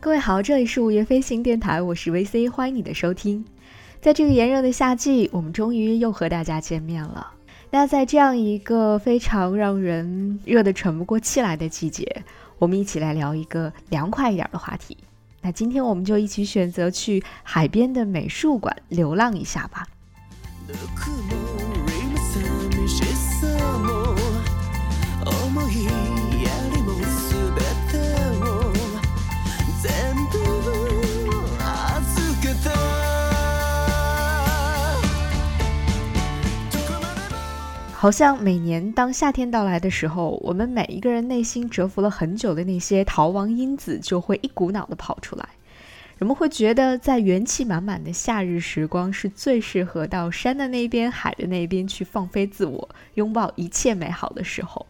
各位好，这里是午夜飞行电台，我是 VC，欢迎你的收听。在这个炎热的夏季，我们终于又和大家见面了。那在这样一个非常让人热得喘不过气来的季节，我们一起来聊一个凉快一点的话题。那今天我们就一起选择去海边的美术馆流浪一下吧。好像每年当夏天到来的时候，我们每一个人内心蛰伏了很久的那些逃亡因子就会一股脑的跑出来。人们会觉得，在元气满满的夏日时光是最适合到山的那边、海的那边去放飞自我、拥抱一切美好的时候。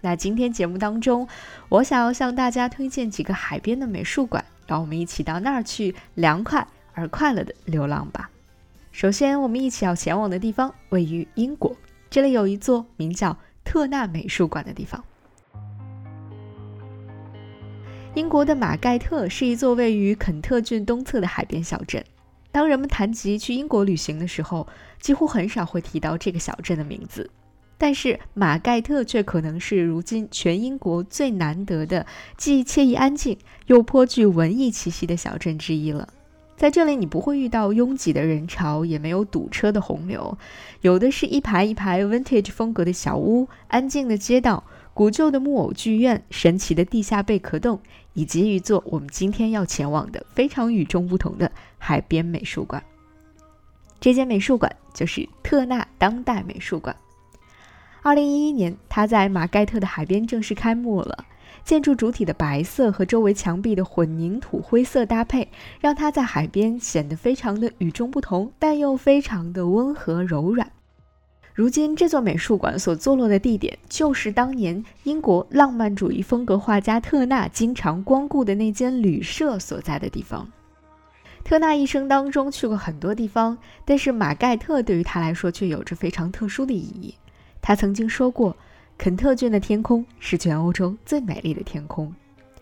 那今天节目当中，我想要向大家推荐几个海边的美术馆，让我们一起到那儿去凉快而快乐的流浪吧。首先，我们一起要前往的地方位于英国，这里有一座名叫特纳美术馆的地方。英国的马盖特是一座位于肯特郡东侧的海边小镇。当人们谈及去英国旅行的时候，几乎很少会提到这个小镇的名字。但是马盖特却可能是如今全英国最难得的既惬意安静又颇具文艺气息的小镇之一了。在这里，你不会遇到拥挤的人潮，也没有堵车的洪流，有的是一排一排 vintage 风格的小屋、安静的街道、古旧的木偶剧院、神奇的地下贝壳洞，以及一座我们今天要前往的非常与众不同的海边美术馆。这间美术馆就是特纳当代美术馆。二零一一年，它在马盖特的海边正式开幕了。建筑主体的白色和周围墙壁的混凝土灰色搭配，让它在海边显得非常的与众不同，但又非常的温和柔软。如今，这座美术馆所坐落的地点，就是当年英国浪漫主义风格画家特纳经常光顾的那间旅社所在的地方。特纳一生当中去过很多地方，但是马盖特对于他来说却有着非常特殊的意义。他曾经说过。肯特郡的天空是全欧洲最美丽的天空，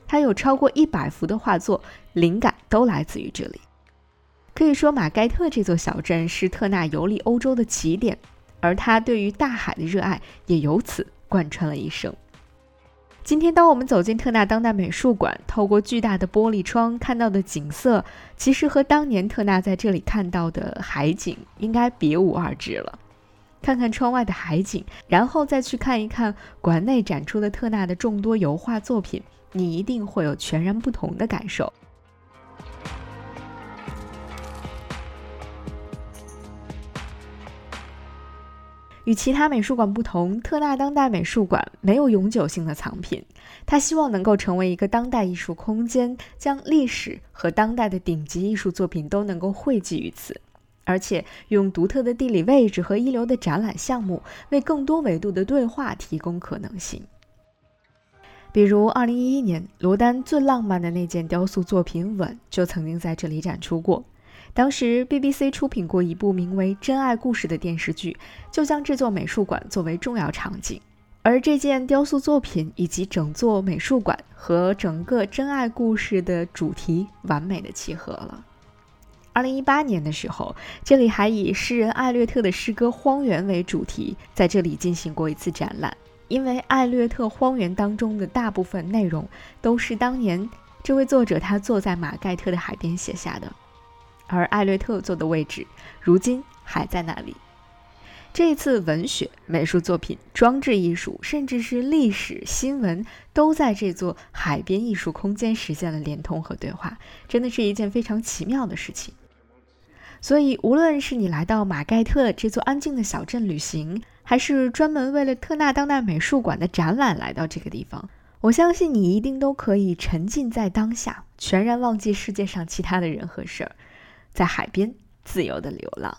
他有超过一百幅的画作，灵感都来自于这里。可以说，马盖特这座小镇是特纳游历欧洲的起点，而他对于大海的热爱也由此贯穿了一生。今天，当我们走进特纳当代美术馆，透过巨大的玻璃窗看到的景色，其实和当年特纳在这里看到的海景应该别无二致了。看看窗外的海景，然后再去看一看馆内展出的特纳的众多油画作品，你一定会有全然不同的感受。与其他美术馆不同，特纳当代美术馆没有永久性的藏品，它希望能够成为一个当代艺术空间，将历史和当代的顶级艺术作品都能够汇集于此。而且用独特的地理位置和一流的展览项目，为更多维度的对话提供可能性。比如，2011年罗丹最浪漫的那件雕塑作品《吻》就曾经在这里展出过。当时 BBC 出品过一部名为《真爱故事》的电视剧，就将这座美术馆作为重要场景。而这件雕塑作品以及整座美术馆和整个真爱故事的主题完美的契合了。二零一八年的时候，这里还以诗人艾略特的诗歌《荒原》为主题，在这里进行过一次展览。因为艾略特《荒原》当中的大部分内容都是当年这位作者他坐在马盖特的海边写下的，而艾略特坐的位置如今还在那里。这次，文学、美术作品、装置艺术，甚至是历史新闻，都在这座海边艺术空间实现了连通和对话，真的是一件非常奇妙的事情。所以，无论是你来到马盖特这座安静的小镇旅行，还是专门为了特纳当代美术馆的展览来到这个地方，我相信你一定都可以沉浸在当下，全然忘记世界上其他的人和事儿，在海边自由的流浪。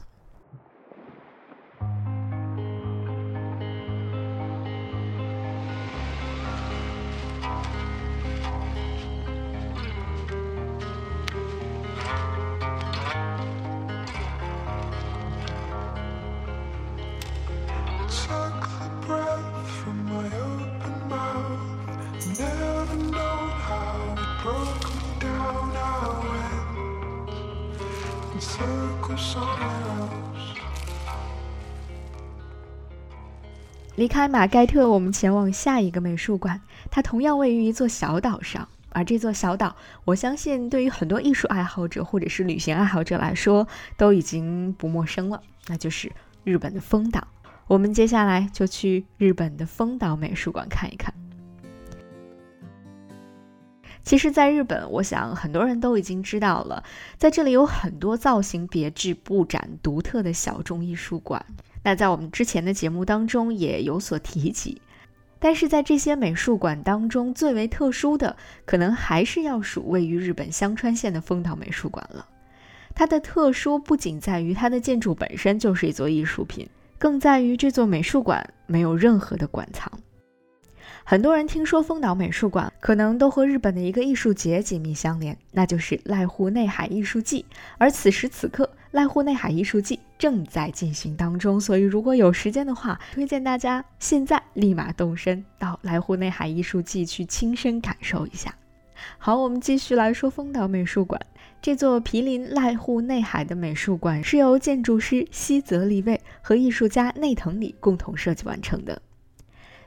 离开马盖特，我们前往下一个美术馆，它同样位于一座小岛上。而这座小岛，我相信对于很多艺术爱好者或者是旅行爱好者来说，都已经不陌生了，那就是日本的丰岛。我们接下来就去日本的丰岛美术馆看一看。其实，在日本，我想很多人都已经知道了，在这里有很多造型别致、布展独特的小众艺术馆。那在我们之前的节目当中也有所提及。但是在这些美术馆当中，最为特殊的，可能还是要数位于日本香川县的丰岛美术馆了。它的特殊不仅在于它的建筑本身就是一座艺术品，更在于这座美术馆没有任何的馆藏。很多人听说丰岛美术馆，可能都和日本的一个艺术节紧密相连，那就是濑户内海艺术季。而此时此刻，濑户内海艺术季正在进行当中，所以如果有时间的话，推荐大家现在立马动身到濑户内海艺术季去亲身感受一下。好，我们继续来说丰岛美术馆。这座毗邻濑户内海的美术馆是由建筑师西泽立卫和艺术家内藤里共同设计完成的。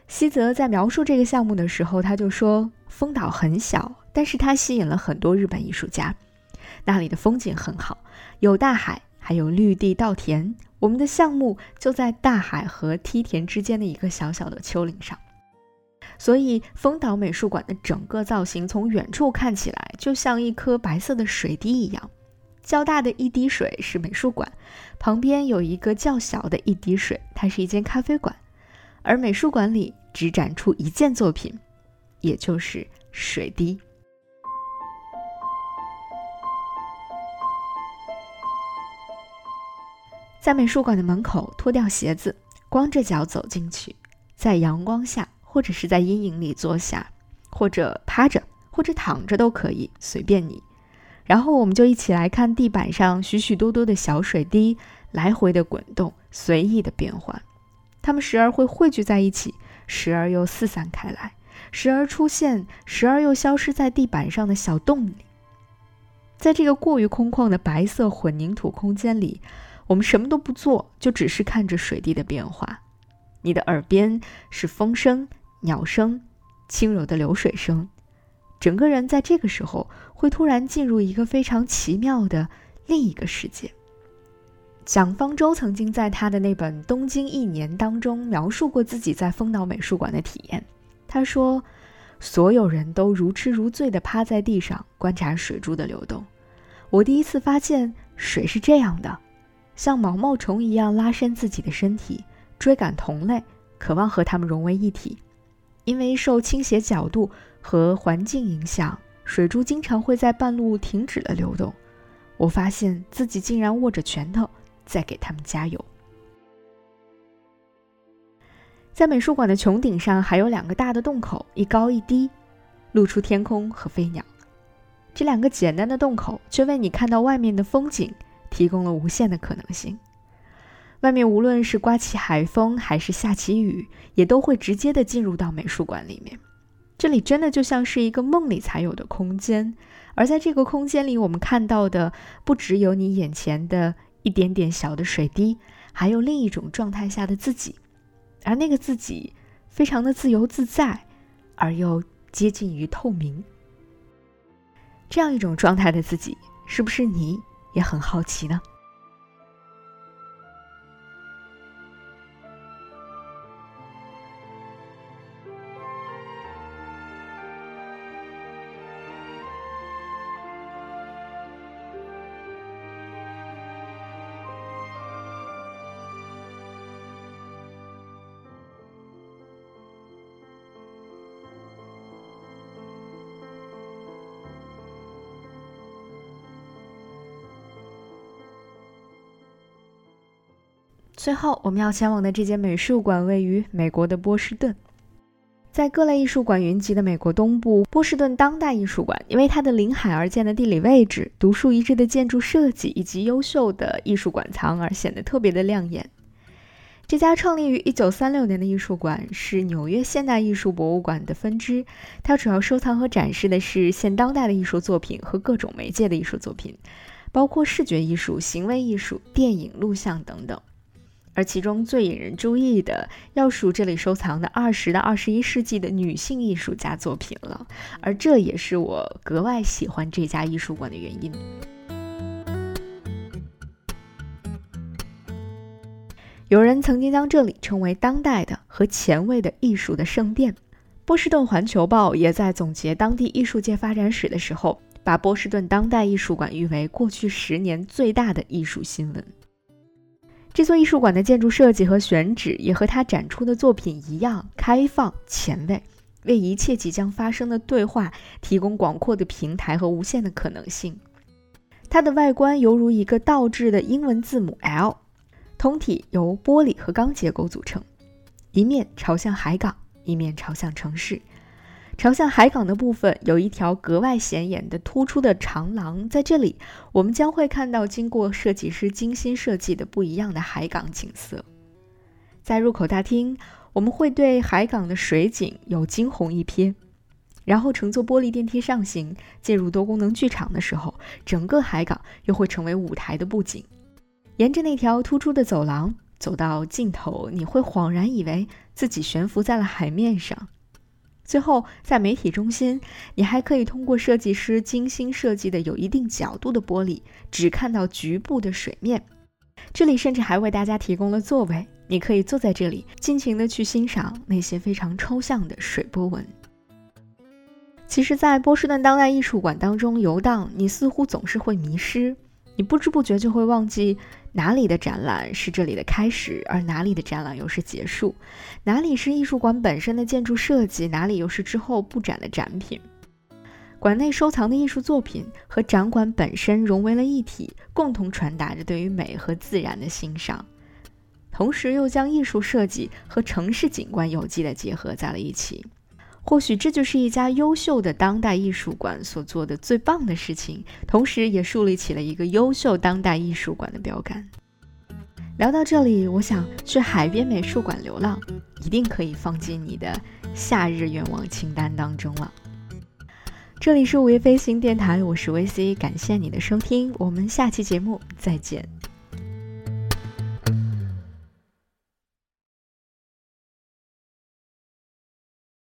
西泽在描述这个项目的时候，他就说：“丰岛很小，但是它吸引了很多日本艺术家。那里的风景很好，有大海，还有绿地稻田。我们的项目就在大海和梯田之间的一个小小的丘陵上，所以丰岛美术馆的整个造型从远处看起来就像一颗白色的水滴一样。较大的一滴水是美术馆，旁边有一个较小的一滴水，它是一间咖啡馆。”而美术馆里只展出一件作品，也就是水滴。在美术馆的门口脱掉鞋子，光着脚走进去，在阳光下或者是在阴影里坐下，或者趴着，或者躺着都可以，随便你。然后我们就一起来看地板上许许多多的小水滴来回的滚动，随意的变换。它们时而会汇聚在一起，时而又四散开来，时而出现，时而又消失在地板上的小洞里。在这个过于空旷的白色混凝土空间里，我们什么都不做，就只是看着水滴的变化。你的耳边是风声、鸟声、轻柔的流水声，整个人在这个时候会突然进入一个非常奇妙的另一个世界。蒋方舟曾经在他的那本《东京一年》当中描述过自己在丰岛美术馆的体验。他说：“所有人都如痴如醉地趴在地上观察水珠的流动。我第一次发现水是这样的，像毛毛虫一样拉伸自己的身体，追赶同类，渴望和它们融为一体。因为受倾斜角度和环境影响，水珠经常会在半路停止了流动。我发现自己竟然握着拳头。”再给他们加油。在美术馆的穹顶上还有两个大的洞口，一高一低，露出天空和飞鸟。这两个简单的洞口却为你看到外面的风景提供了无限的可能性。外面无论是刮起海风还是下起雨，也都会直接的进入到美术馆里面。这里真的就像是一个梦里才有的空间。而在这个空间里，我们看到的不只有你眼前的。一点点小的水滴，还有另一种状态下的自己，而那个自己非常的自由自在，而又接近于透明。这样一种状态的自己，是不是你也很好奇呢？最后，我们要前往的这间美术馆位于美国的波士顿。在各类艺术馆云集的美国东部，波士顿当代艺术馆因为它的临海而建的地理位置、独树一帜的建筑设计以及优秀的艺术馆藏而显得特别的亮眼。这家创立于1936年的艺术馆是纽约现代艺术博物馆的分支，它主要收藏和展示的是现当代的艺术作品和各种媒介的艺术作品。包括视觉艺术、行为艺术、电影、录像等等。而其中最引人注意的，要数这里收藏的二十到二十一世纪的女性艺术家作品了。而这也是我格外喜欢这家艺术馆的原因。有人曾经将这里称为当代的和前卫的艺术的圣殿。波士顿环球报也在总结当地艺术界发展史的时候，把波士顿当代艺术馆誉为过去十年最大的艺术新闻。这座艺术馆的建筑设计和选址也和它展出的作品一样开放前卫，为一切即将发生的对话提供广阔的平台和无限的可能性。它的外观犹如一个倒置的英文字母 L，通体由玻璃和钢结构组成，一面朝向海港，一面朝向城市。朝向海港的部分有一条格外显眼的突出的长廊，在这里，我们将会看到经过设计师精心设计的不一样的海港景色。在入口大厅，我们会对海港的水景有惊鸿一瞥，然后乘坐玻璃电梯上行，进入多功能剧场的时候，整个海港又会成为舞台的布景。沿着那条突出的走廊走到尽头，你会恍然以为自己悬浮在了海面上。最后，在媒体中心，你还可以通过设计师精心设计的有一定角度的玻璃，只看到局部的水面。这里甚至还为大家提供了座位，你可以坐在这里，尽情的去欣赏那些非常抽象的水波纹。其实，在波士顿当代艺术馆当中游荡，你似乎总是会迷失。你不知不觉就会忘记哪里的展览是这里的开始，而哪里的展览又是结束；哪里是艺术馆本身的建筑设计，哪里又是之后布展的展品。馆内收藏的艺术作品和展馆本身融为了一体，共同传达着对于美和自然的欣赏，同时又将艺术设计和城市景观有机的结合在了一起。或许这就是一家优秀的当代艺术馆所做的最棒的事情，同时也树立起了一个优秀当代艺术馆的标杆。聊到这里，我想去海边美术馆流浪，一定可以放进你的夏日愿望清单当中了。这里是午夜飞行电台，我是 VC，感谢你的收听，我们下期节目再见。